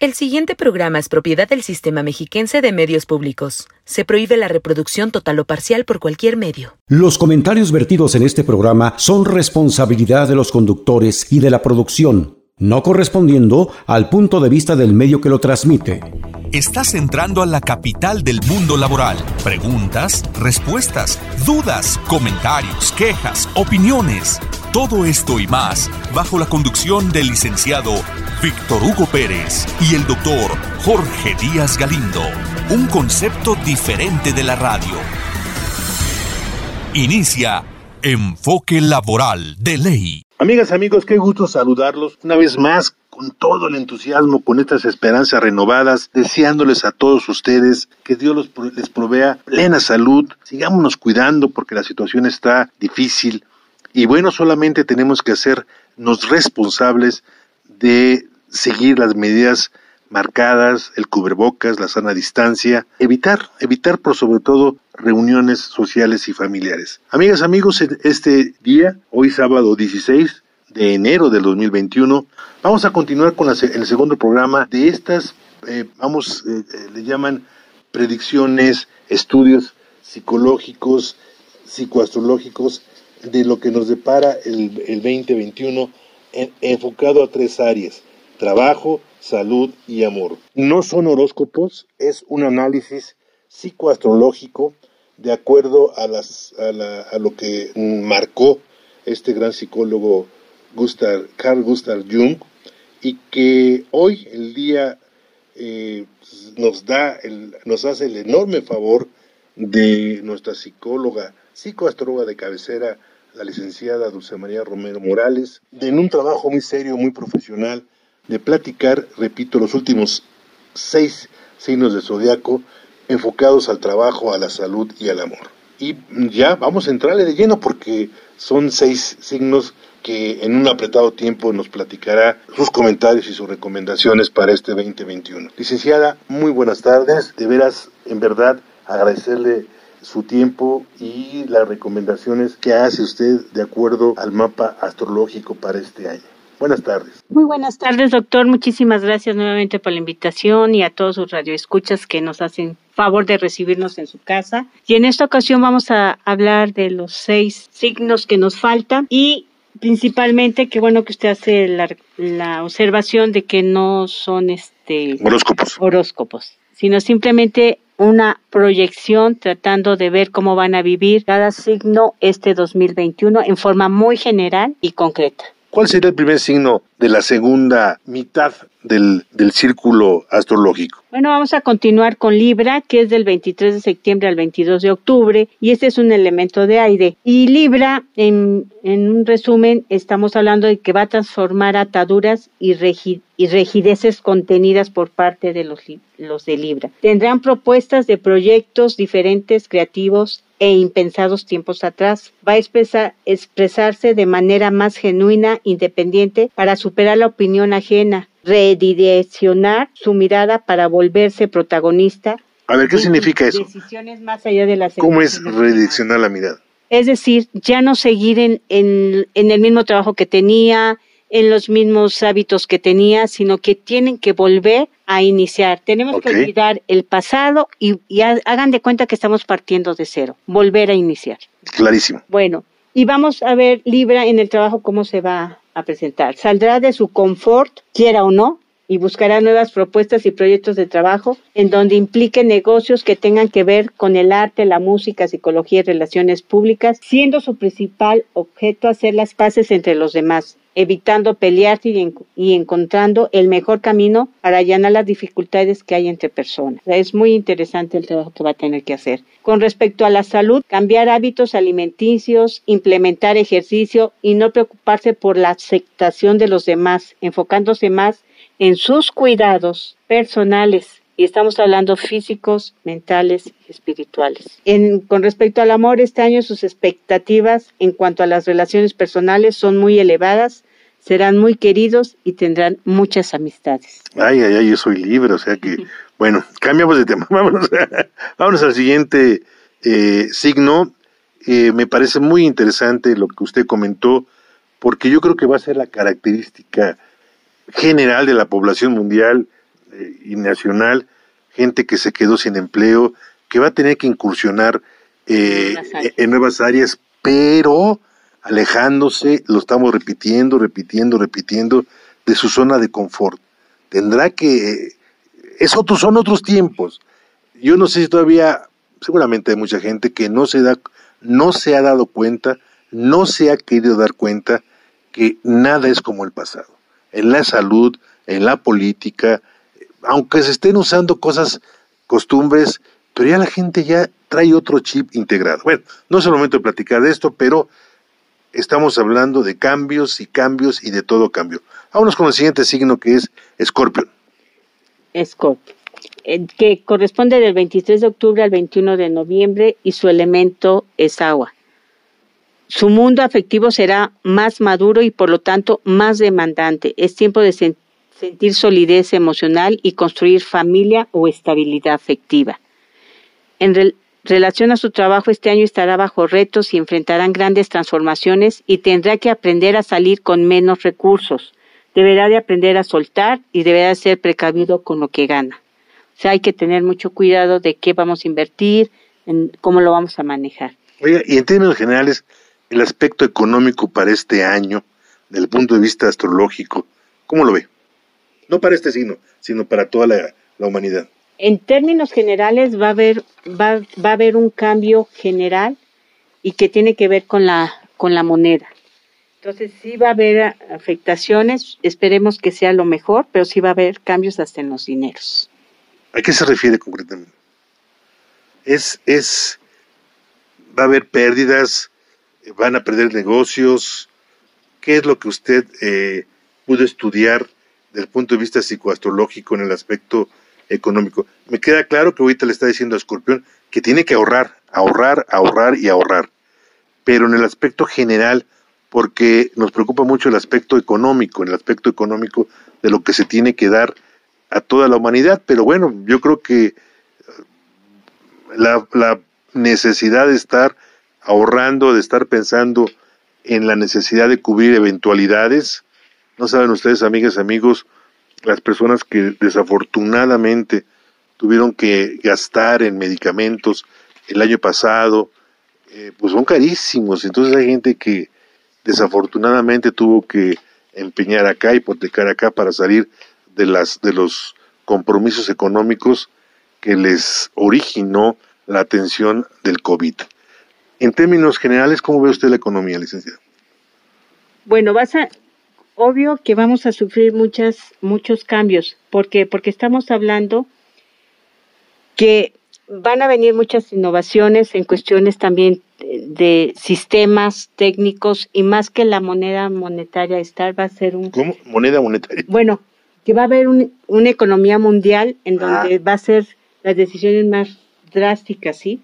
El siguiente programa es propiedad del Sistema Mexiquense de Medios Públicos. Se prohíbe la reproducción total o parcial por cualquier medio. Los comentarios vertidos en este programa son responsabilidad de los conductores y de la producción, no correspondiendo al punto de vista del medio que lo transmite. Estás entrando a la capital del mundo laboral. Preguntas, respuestas, dudas, comentarios, quejas, opiniones. Todo esto y más bajo la conducción del licenciado Víctor Hugo Pérez y el doctor Jorge Díaz Galindo. Un concepto diferente de la radio. Inicia Enfoque Laboral de Ley. Amigas, amigos, qué gusto saludarlos una vez más con todo el entusiasmo, con estas esperanzas renovadas, deseándoles a todos ustedes que Dios les provea plena salud, sigámonos cuidando porque la situación está difícil y bueno, solamente tenemos que hacernos responsables de seguir las medidas marcadas, el cubrebocas, la sana distancia, evitar, evitar por sobre todo reuniones sociales y familiares. Amigas, amigos, este día, hoy sábado 16 de enero del 2021, vamos a continuar con el segundo programa de estas, eh, vamos, eh, eh, le llaman predicciones, estudios psicológicos, psicoastrológicos de lo que nos depara el, 2021 enfocado a tres áreas trabajo, salud y amor. No son horóscopos, es un análisis psicoastrológico de acuerdo a, las, a, lo que marcó este gran psicólogo Gustav, Carl Gustav Jung y que hoy el día eh, nos da el, nos hace el enorme favor de nuestra psicóloga, psicoastróloga de cabecera, la licenciada Dulce María Romero Morales, en un trabajo muy serio, muy profesional, de platicar, repito, los últimos seis signos de zodiaco enfocados al trabajo, a la salud y al amor. Y ya vamos a entrarle de lleno porque son seis signos que en un apretado tiempo nos platicará sus comentarios y sus recomendaciones para este 2021. Licenciada, muy buenas tardes. De veras, en verdad, agradecerle su tiempo y las recomendaciones que hace usted de acuerdo al mapa astrológico para este año. Buenas tardes. Muy buenas tardes, doctor. Muchísimas gracias nuevamente por la invitación y a todos sus radioescuchas que nos hacen favor de recibirnos en su casa. Y en esta ocasión vamos a hablar de los seis signos que nos faltan y principalmente qué bueno que usted hace la, la observación de que no son este horóscopos. horóscopos, sino simplemente una proyección tratando de ver cómo van a vivir cada signo este 2021 en forma muy general y concreta. ¿Cuál sería el primer signo de la segunda mitad del, círculo astrológico? Bueno, vamos a continuar con Libra, que es del 23 de septiembre al 22 de octubre, y este es un elemento de aire. Y Libra, en, un resumen, estamos hablando de que va a transformar ataduras y, y rigideces contenidas por parte de los, los de Libra. Tendrán propuestas de proyectos diferentes, creativos e impensados tiempos atrás. Va a expresarse de manera más genuina, independiente, para superar la opinión ajena, redireccionar su mirada para volverse protagonista. A ver, ¿qué significa eso? Decisiones más allá de las ¿Cómo es redireccionar la mirada? Es decir, ya no seguir en, en, en el mismo trabajo que tenía, en los mismos hábitos que tenía, sino que tienen que volver a iniciar. Tenemos que olvidar el pasado y, hagan de cuenta que estamos partiendo de cero, volver a iniciar. Clarísimo. Bueno, y vamos a ver Libra en el trabajo cómo se va a presentar. Saldrá de su confort, quiera o no, y buscará nuevas propuestas y proyectos de trabajo en donde impliquen negocios que tengan que ver con el arte, la música, psicología y relaciones públicas, siendo su principal objeto hacer las paces entre los demás evitando pelearse y, encontrando el mejor camino para allanar las dificultades que hay entre personas. es muy interesante el trabajo que va a tener que hacer. Con respecto a la salud, cambiar hábitos alimenticios, implementar ejercicio y no preocuparse por la aceptación de los demás, enfocándose más en sus cuidados personales y estamos hablando físicos, mentales y espirituales. con respecto al amor, este año sus expectativas en cuanto a las relaciones personales son muy elevadas serán muy queridos y tendrán muchas amistades. Ay, ay, ay, yo soy libre, o sea que, bueno, cambiamos de tema. Vámonos, vámonos al siguiente eh, signo. Eh, me parece muy interesante lo que usted comentó, porque yo creo que va a ser la característica general de la población mundial eh, y nacional, gente que se quedó sin empleo, que va a tener que incursionar eh, en nuevas áreas, pero alejándose, lo estamos repitiendo, repitiendo, repitiendo, de su zona de confort. Tendrá que, es son otros tiempos. Yo no sé si todavía, seguramente hay mucha gente que no se da, no se ha dado cuenta, no se ha querido dar cuenta que nada es como el pasado. En la salud, en la política, aunque se estén usando cosas, costumbres, pero ya la gente ya trae otro chip integrado. Bueno, no es el momento de platicar de esto, pero estamos hablando de cambios y cambios y de todo cambio. Vámonos con el siguiente signo que es Escorpión. Escorpio, eh, que corresponde del 23 de octubre al 21 de noviembre y su elemento es agua. Su mundo afectivo será más maduro y por lo tanto más demandante. Es tiempo de sentir solidez emocional y construir familia o estabilidad afectiva. En relación a su trabajo, este año estará bajo retos y enfrentarán grandes transformaciones y tendrá que aprender a salir con menos recursos. Deberá de aprender a soltar y deberá de ser precavido con lo que gana. O sea, hay que tener mucho cuidado de qué vamos a invertir, en cómo lo vamos a manejar. Oiga, y en términos generales, el aspecto económico para este año, desde el punto de vista astrológico, ¿cómo lo ve? No para este signo, sino para toda la, humanidad. En términos generales va a haber va, va, a haber un cambio general y que tiene que ver con la con la moneda. Entonces sí va a haber afectaciones, esperemos que sea lo mejor, pero sí va a haber cambios hasta en los dineros. ¿A qué se refiere concretamente? Es es va a haber pérdidas, van a perder negocios. ¿Qué es lo que usted eh, pudo estudiar desde el punto de vista psicoastrológico en el aspecto económico? Me queda claro que ahorita le está diciendo a Escorpión que tiene que ahorrar, ahorrar, ahorrar y ahorrar. Pero en el aspecto general, porque nos preocupa mucho el aspecto económico, en el aspecto económico de lo que se tiene que dar a toda la humanidad. Pero bueno, yo creo que eh, la necesidad de estar ahorrando, de estar pensando en la necesidad de cubrir eventualidades. No saben ustedes, amigas, amigos, las personas que desafortunadamente tuvieron que gastar en medicamentos el año pasado, eh, pues son carísimos. Entonces hay gente que desafortunadamente tuvo que empeñar acá, hipotecar acá para salir de las de los compromisos económicos que les originó la atención del COVID. En términos generales, ¿cómo ve usted la economía, licenciada? Bueno, vas a, obvio que vamos a sufrir muchas, muchos cambios, porque porque estamos hablando que van a venir muchas innovaciones en cuestiones también de sistemas técnicos y más que la moneda monetaria estar va a ser un ¿Cómo? moneda monetaria bueno que va a haber una economía mundial en ah. donde va a ser las decisiones más drásticas sí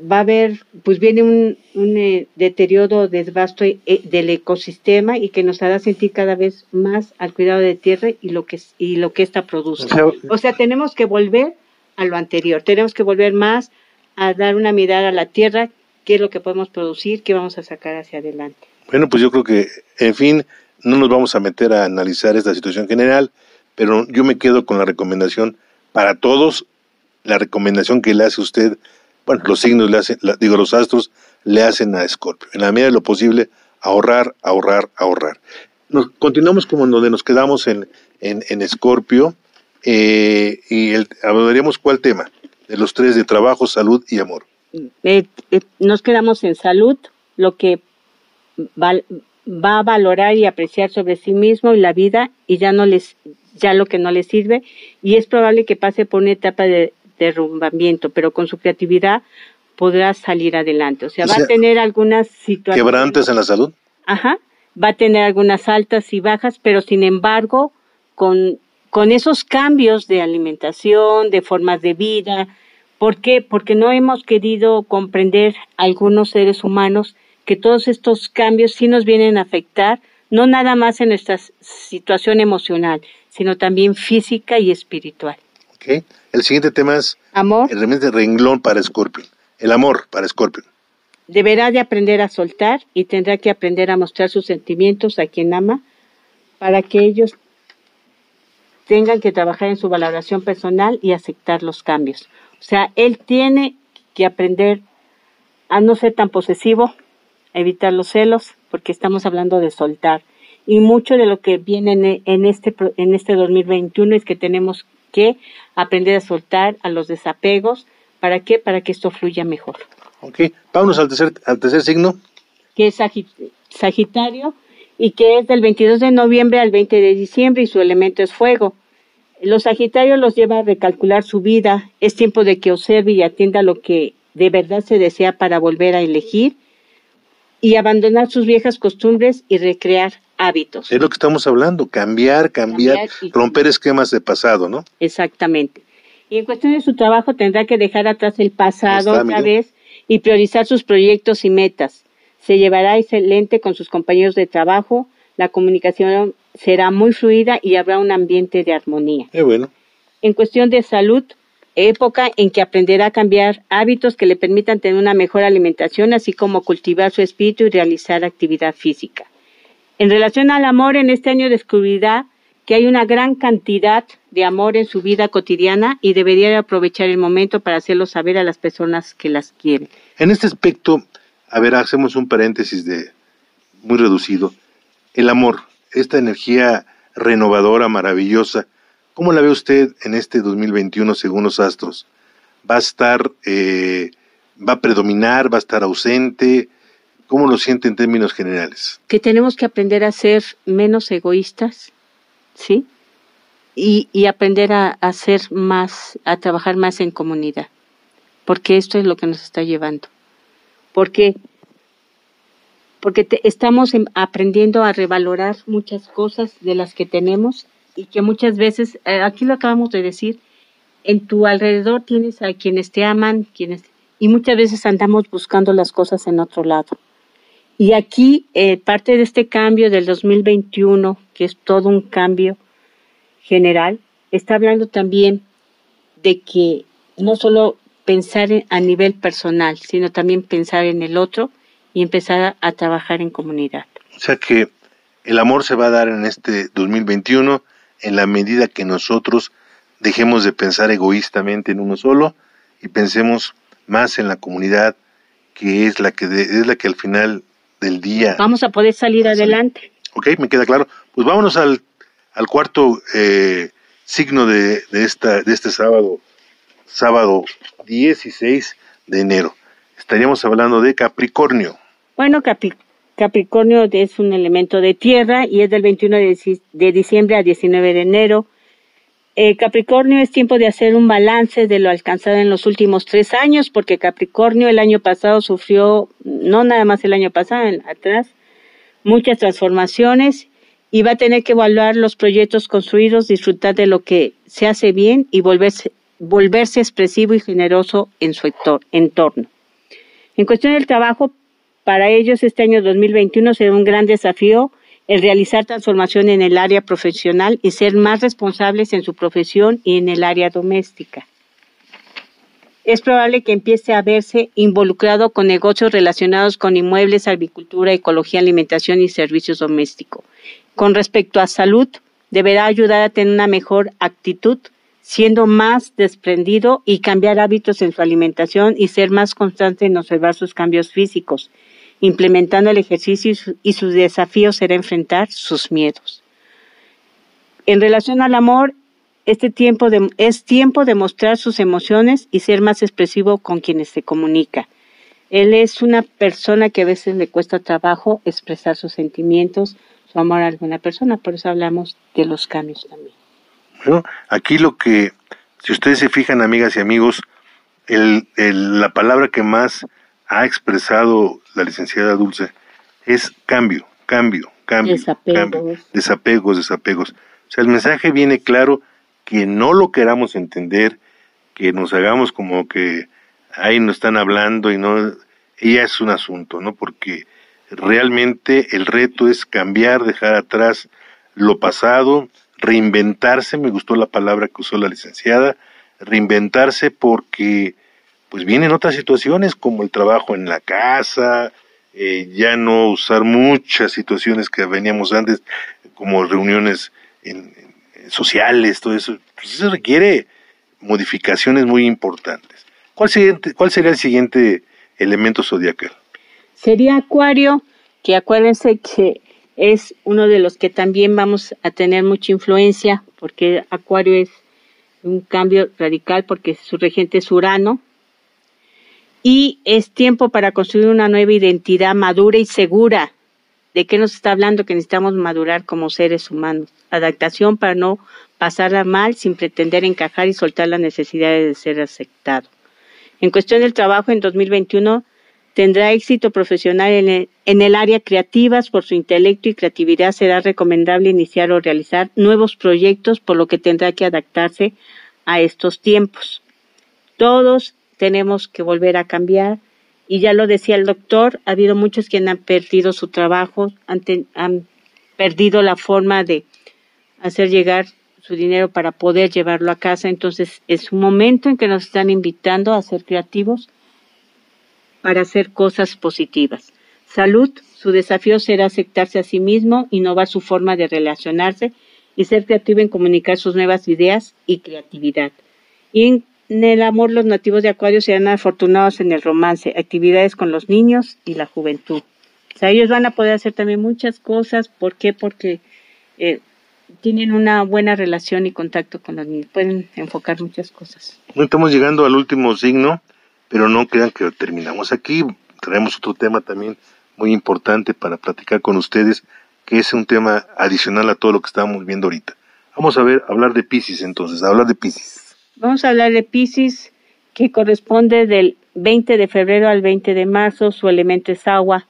va a haber, pues viene un, un eh, deterioro, desbasto eh, del ecosistema y que nos hará sentir cada vez más al cuidado de tierra y lo que y lo que esta produce. O sea, tenemos que volver a lo anterior, tenemos que volver más a dar una mirada a la tierra, qué es lo que podemos producir, qué vamos a sacar hacia adelante. Bueno, pues yo creo que, en fin, no nos vamos a meter a analizar esta situación general, pero yo me quedo con la recomendación para todos, la recomendación que le hace usted bueno, los signos le hacen, digo, los astros le hacen a Escorpio. En la medida de lo posible, ahorrar, ahorrar, ahorrar. Nos, continuamos como donde nos quedamos en, en, Escorpio eh, y el, hablaríamos cuál tema, de los tres de trabajo, salud y amor. Eh, eh, nos quedamos en salud, lo que va a valorar y apreciar sobre sí mismo y la vida y ya no les ya lo que no le sirve y es probable que pase por una etapa de derrumbamiento, pero con su creatividad podrá salir adelante. O sea, va a tener algunas situaciones. ¿Quebrantes en la salud? Ajá, va a tener algunas altas y bajas, pero sin embargo, con, con esos cambios de alimentación, de formas de vida, ¿por qué? Porque no hemos querido comprender algunos seres humanos que todos estos cambios sí nos vienen a afectar, no nada más en nuestra situación emocional, sino también física y espiritual. El siguiente tema es amor. El renglón para Scorpion. El amor para Scorpion. Deberá de aprender a soltar y tendrá que aprender a mostrar sus sentimientos a quien ama para que ellos tengan que trabajar en su valoración personal y aceptar los cambios. O sea, él tiene que aprender a no ser tan posesivo, a evitar los celos, porque estamos hablando de soltar. Y mucho de lo que viene en este, en este 2021 es que tenemos que aprender a soltar a los desapegos. ¿Para qué? Para que esto fluya mejor. Ok, vámonos al tercer, al tercer signo. Que es Sagitario y que es del 22 de noviembre al 20 de diciembre y su elemento es fuego. Los Sagitarios los lleva a recalcular su vida, es tiempo de que observe y atienda lo que de verdad se desea para volver a elegir y abandonar sus viejas costumbres y recrear hábitos. Es lo que estamos hablando, cambiar, cambiar, romper esquemas de pasado, ¿no? Exactamente. Y en cuestión de su trabajo tendrá que dejar atrás el pasado otra vez y priorizar sus proyectos y metas. Se llevará excelente con sus compañeros de trabajo, la comunicación será muy fluida y habrá un ambiente de armonía. bueno. En cuestión de salud, época en que aprenderá a cambiar hábitos que le permitan tener una mejor alimentación, así como cultivar su espíritu y realizar actividad física. En relación al amor, en este año descubrirá que hay una gran cantidad de amor en su vida cotidiana y debería aprovechar el momento para hacerlo saber a las personas que las quieren. En este aspecto, a ver, hacemos un paréntesis de muy reducido. El amor, esta energía renovadora, maravillosa, ¿cómo la ve usted en este 2021 según los astros? ¿Va a estar, eh, va a predominar, va a estar ausente? ¿Cómo lo siente en términos generales? Que tenemos que aprender a ser menos egoístas, ¿sí? Y, aprender a, ser más, a trabajar más en comunidad, porque esto es lo que nos está llevando. Porque porque estamos em, aprendiendo a revalorar muchas cosas de las que tenemos y que muchas veces, eh, aquí lo acabamos de decir, en tu alrededor tienes a quienes te aman, quienes y muchas veces andamos buscando las cosas en otro lado. Y aquí eh, parte de este cambio del 2021, que es todo un cambio general, está hablando también de que no solo pensar a nivel personal, sino también pensar en el otro y empezar a, trabajar en comunidad. O sea que el amor se va a dar en este 2021 en la medida que nosotros dejemos de pensar egoístamente en uno solo y pensemos más en la comunidad que es la que es la que al final del día vamos a poder salir adelante. Ok, me queda claro. Pues vámonos al, al cuarto eh, signo de, de, esta, de este sábado, sábado 16 de enero. Estaríamos hablando de Capricornio. Bueno, Capricornio es un elemento de tierra y es del 21 de, diciembre a 19 de enero. Eh, Capricornio es tiempo de hacer un balance de lo alcanzado en los últimos tres años, porque Capricornio el año pasado sufrió, no nada más el año pasado, atrás, muchas transformaciones y va a tener que evaluar los proyectos construidos, disfrutar de lo que se hace bien y volverse, volverse expresivo y generoso en su entorno. En cuestión del trabajo, para ellos, este año 2021 será un gran desafío el realizar transformación en el área profesional y ser más responsables en su profesión y en el área doméstica. Es probable que empiece a verse involucrado con negocios relacionados con inmuebles, agricultura, ecología, alimentación y servicios domésticos. Con respecto a salud, deberá ayudar a tener una mejor actitud, siendo más desprendido y cambiar hábitos en su alimentación y ser más constante en observar sus cambios físicos implementando el ejercicio y su, desafío será enfrentar sus miedos. En relación al amor, este tiempo es tiempo de mostrar sus emociones y ser más expresivo con quienes se comunica. Él es una persona que a veces le cuesta trabajo expresar sus sentimientos, su amor a alguna persona, por eso hablamos de los cambios también. Bueno, aquí lo que, si ustedes se fijan, amigas y amigos, la palabra que más ha expresado la licenciada Dulce es cambio, cambio, cambio, desapegos. desapegos, desapegos. O sea, el mensaje viene claro que no lo queramos entender, que nos hagamos como que ahí nos están hablando y no, ella es un asunto, ¿no? Porque realmente el reto es cambiar, dejar atrás lo pasado, reinventarse, me gustó la palabra que usó la licenciada, reinventarse porque pues vienen otras situaciones como el trabajo en la casa, eh, ya no usar muchas situaciones que veníamos antes, como reuniones en, sociales, todo eso, pues eso requiere modificaciones muy importantes. ¿Cuál, siguiente, ¿Cuál sería el siguiente elemento zodiacal? Sería Acuario, que acuérdense que es uno de los que también vamos a tener mucha influencia, porque Acuario es un cambio radical, porque su regente es Urano, y es tiempo para construir una nueva identidad madura y segura. ¿De qué nos está hablando? Que necesitamos madurar como seres humanos. Adaptación para no pasarla mal sin pretender encajar y soltar la necesidad de ser aceptado. En cuestión del trabajo, en 2021 tendrá éxito profesional en el, en el área creativas por su intelecto y creatividad. Será recomendable iniciar o realizar nuevos proyectos, por lo que tendrá que adaptarse a estos tiempos. Todos tenemos que volver a cambiar. Y ya lo decía el doctor, ha habido muchos que han perdido su trabajo, han, han perdido la forma de hacer llegar su dinero para poder llevarlo a casa. Entonces es un momento en que nos están invitando a ser creativos para hacer cosas positivas. Salud, su desafío será aceptarse a sí mismo, innovar su forma de relacionarse y ser creativo en comunicar sus nuevas ideas y creatividad. Y en en el amor, los nativos de Acuario serán afortunados en el romance, actividades con los niños y la juventud. O sea, ellos van a poder hacer también muchas cosas. ¿Por qué? Porque eh, tienen una buena relación y contacto con los niños. Pueden enfocar muchas cosas. estamos llegando al último signo, pero no crean que terminamos aquí. Traemos otro tema también muy importante para platicar con ustedes, que es un tema adicional a todo lo que estábamos viendo ahorita. Vamos a ver, hablar de Pisces entonces, hablar de Pisces. Vamos a hablar de Pisces, que corresponde del 20 de febrero al 20 de marzo, su elemento es agua.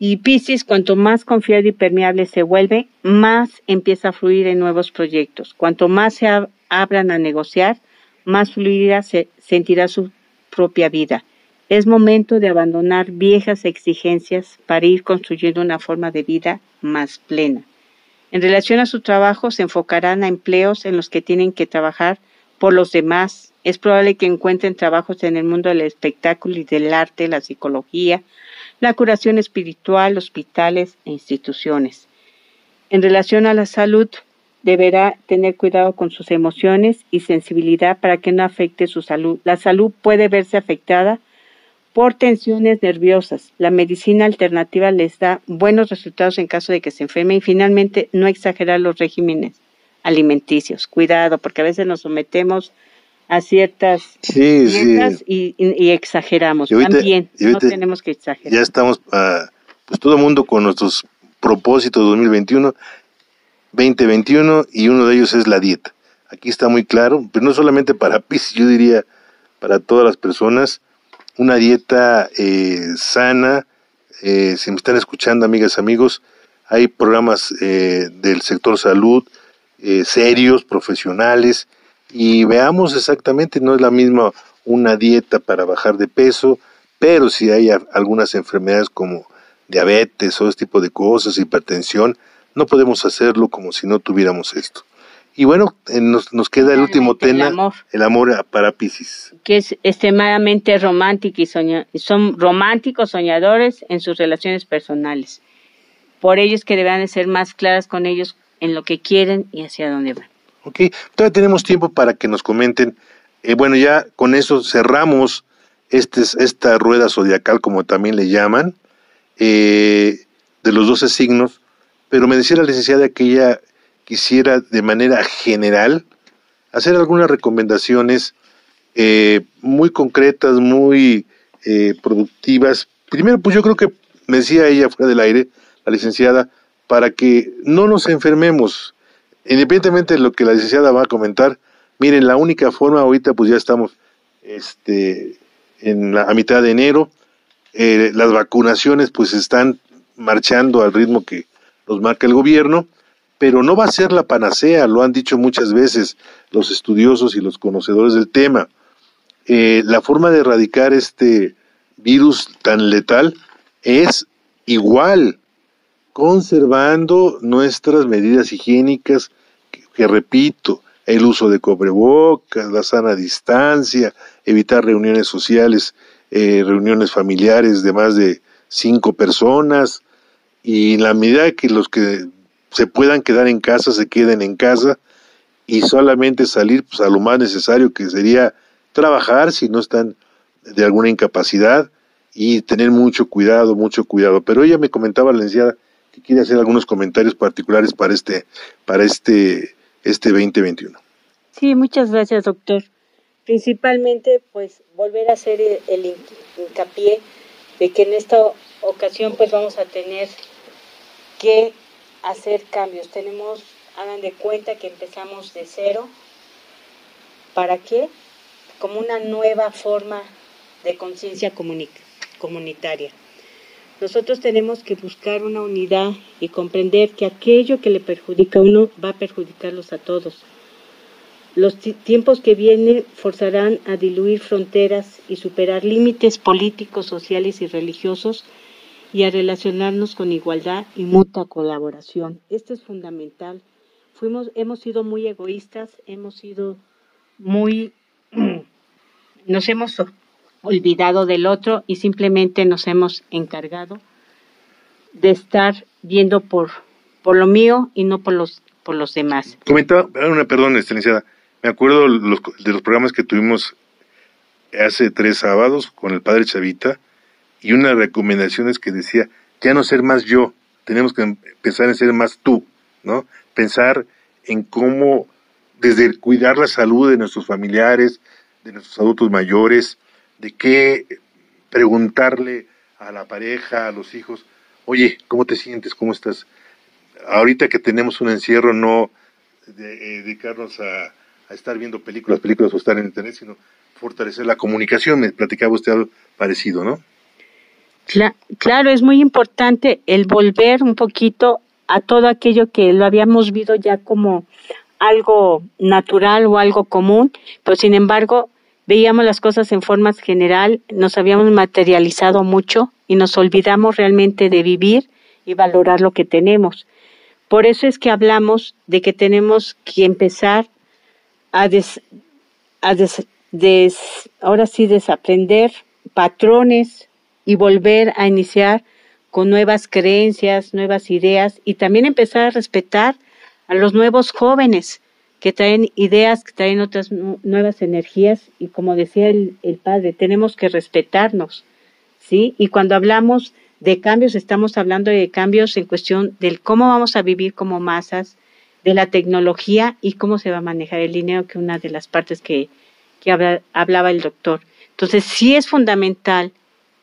Y Pisces, cuanto más confiado y permeable se vuelve, más empieza a fluir en nuevos proyectos. Cuanto más se abran a negociar, más fluida se sentirá su propia vida. Es momento de abandonar viejas exigencias para ir construyendo una forma de vida más plena. En relación a su trabajo, se enfocarán a empleos en los que tienen que trabajar por los demás. Es probable que encuentren trabajos en el mundo del espectáculo y del arte, la psicología, la curación espiritual, hospitales e instituciones. En relación a la salud, deberá tener cuidado con sus emociones y sensibilidad para que no afecte su salud. La salud puede verse afectada por tensiones nerviosas. La medicina alternativa les da buenos resultados en caso de que se enferme y finalmente no exagerar los regímenes alimenticios. Cuidado, porque a veces nos sometemos a ciertas dietas Y, exageramos. También no tenemos que exagerar. Ya estamos, uh, pues todo el mundo con nuestros propósitos 2021, 2021 y uno de ellos es la dieta. Aquí está muy claro, pero no solamente para Pisces, yo diría para todas las personas, una dieta eh, sana. Eh, si me están escuchando, amigas, amigos, hay programas eh, del sector salud, eh, serios, profesionales, y veamos exactamente, no es la misma una dieta para bajar de peso, pero si hay algunas enfermedades como diabetes o este tipo de cosas, hipertensión, no podemos hacerlo como si no tuviéramos esto. Y bueno, eh, nos, nos queda el último tema, el amor, el amor para Pisces. Que es extremadamente romántico y son románticos, soñadores en sus relaciones personales. Por ellos que deberán de ser más claras con ellos en lo que quieren y hacia dónde van. Ok, todavía tenemos tiempo para que nos comenten. Eh, bueno, ya con eso cerramos este, esta rueda zodiacal, como también le llaman, eh, de los 12 signos, pero me decía la licenciada que ella quisiera de manera general hacer algunas recomendaciones eh, muy concretas, muy productivas. Primero, pues yo creo que me decía ella fuera del aire, la licenciada, para que no nos enfermemos. Independientemente de lo que la licenciada va a comentar, miren, la única forma ahorita pues ya estamos este, a mitad de enero, eh, las vacunaciones pues están marchando al ritmo que nos marca el gobierno, pero no va a ser la panacea, lo han dicho muchas veces los estudiosos y los conocedores del tema. Eh, la forma de erradicar este virus tan letal es igual conservando nuestras medidas higiénicas, que, repito, el uso de cobrebocas, la sana distancia, evitar reuniones sociales, eh, reuniones familiares de más de cinco personas, y en la medida que los que se puedan quedar en casa se queden en casa, y solamente salir pues, a lo más necesario que sería trabajar si no están de alguna incapacidad y tener mucho cuidado, mucho cuidado. Pero ella me comentaba, la licenciada, que quiere hacer algunos comentarios particulares para este, para este, este 2021. Sí, muchas gracias, doctor. Principalmente, pues, volver a hacer el, hincapié de que en esta ocasión, pues, vamos a tener que hacer cambios. Tenemos, hagan de cuenta que empezamos de cero. ¿Para qué? Como una nueva forma de conciencia comunitaria. Nosotros tenemos que buscar una unidad y comprender que aquello que le perjudica a uno va a perjudicarlos a todos. Los tiempos que vienen forzarán a diluir fronteras y superar límites políticos, sociales y religiosos y a relacionarnos con igualdad y mutua colaboración. Esto es fundamental. Fuimos, hemos sido muy egoístas, hemos sido muy, nos hemos olvidado del otro y simplemente nos hemos encargado de estar viendo por, por lo mío y no por los, por los demás. Comentaba, una perdón, licenciada, me acuerdo los, de los programas que tuvimos hace tres sábados con el padre Chavita y una recomendación es que decía, ya no ser más yo, tenemos que pensar en ser más tú, ¿no? Pensar en cómo desde cuidar la salud de nuestros familiares, de nuestros adultos mayores, de qué preguntarle a la pareja, a los hijos, oye, ¿cómo te sientes? ¿Cómo estás? Ahorita que tenemos un encierro, no eh, dedicarnos a, estar viendo películas, películas o estar en internet, sino fortalecer la comunicación. Me platicaba usted algo parecido, ¿no? Claro, es muy importante el volver un poquito a todo aquello que lo habíamos visto ya como algo natural o algo común, pero sin embargo veíamos las cosas en forma general, nos habíamos materializado mucho y nos olvidamos realmente de vivir y valorar lo que tenemos. Por eso es que hablamos de que tenemos que empezar a, a ahora sí desaprender patrones y volver a iniciar con nuevas creencias, nuevas ideas y también empezar a respetar a los nuevos jóvenes que traen ideas, que traen otras nuevas energías y como decía el, padre, tenemos que respetarnos, ¿sí? Y cuando hablamos de cambios, estamos hablando de cambios en cuestión del cómo vamos a vivir como masas, de la tecnología y cómo se va a manejar el dinero, que una de las partes que, que hablaba el doctor. Entonces, sí es fundamental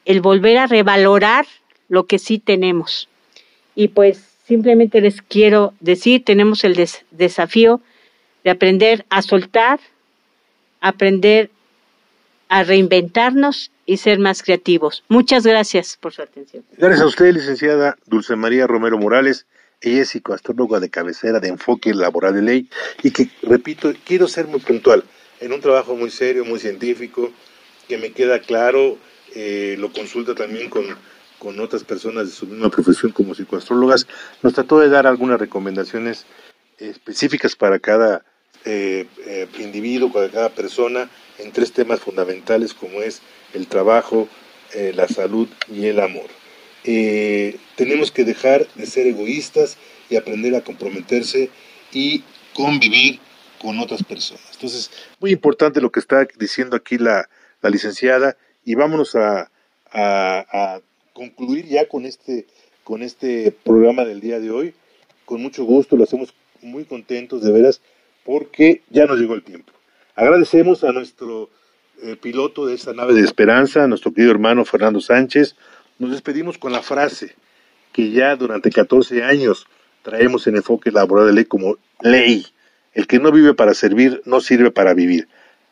el volver a revalorar lo que sí tenemos. Y pues simplemente les quiero decir, tenemos el desafío de aprender a soltar, aprender a reinventarnos y ser más creativos. Muchas gracias por su atención. Gracias a usted, licenciada Dulce María Romero Morales. Ella es psicoastróloga de cabecera de enfoque laboral de ley y que, repito, quiero ser muy puntual en un trabajo muy serio, muy científico, que me queda claro, eh, lo consulta también con, con otras personas de su misma profesión como psicoastrólogas, nos trató de dar algunas recomendaciones específicas para cada eh, eh, individuo, para cada persona, en tres temas fundamentales como es el trabajo, eh, la salud y el amor. tenemos que dejar de ser egoístas y aprender a comprometerse y convivir con otras personas. Entonces, muy importante lo que está diciendo aquí la, licenciada y vámonos a, a, concluir ya con este, con este programa del día de hoy. Con mucho gusto, lo hacemos muy contentos de veras porque ya nos llegó el tiempo. Agradecemos a nuestro eh, piloto de esta nave de esperanza, a nuestro querido hermano Fernando Sánchez. Nos despedimos con la frase que ya durante 14 años traemos en enfoque laboral de ley como ley. El que no vive para servir no sirve para vivir.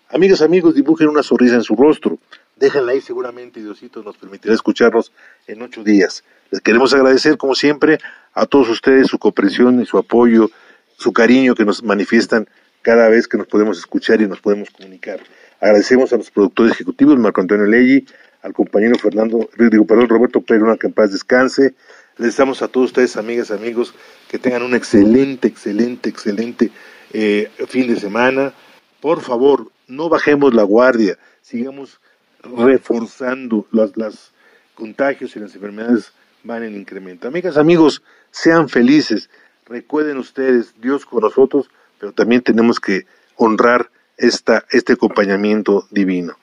Amigas, amigos, dibujen una sonrisa en su rostro. Déjenla ahí, seguramente Diosito nos permitirá escucharnos en ocho días. Les queremos agradecer, como siempre, a todos ustedes su comprensión y su apoyo su cariño que nos manifiestan cada vez que nos podemos escuchar y nos podemos comunicar. Agradecemos a los productores ejecutivos, Marco Antonio Leggi, al compañero Fernando, digo, perdón, Roberto Pérez, que en descanse. Les deseamos a todos ustedes, amigas, amigos, que tengan un excelente, excelente, excelente eh, fin de semana. Por favor, no bajemos la guardia, sigamos reforzando las, las contagios y las enfermedades van en incremento. Amigas, amigos, sean felices. Recuerden ustedes, Dios con nosotros, pero también tenemos que honrar esta, este acompañamiento divino.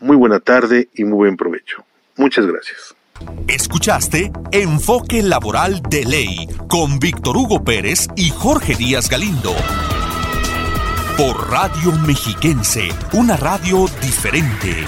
Muy buena tarde y muy buen provecho. Muchas gracias. Escuchaste Enfoque Laboral de Ley con Víctor Hugo Pérez y Jorge Díaz Galindo. Por Radio Mexiquense, una radio diferente.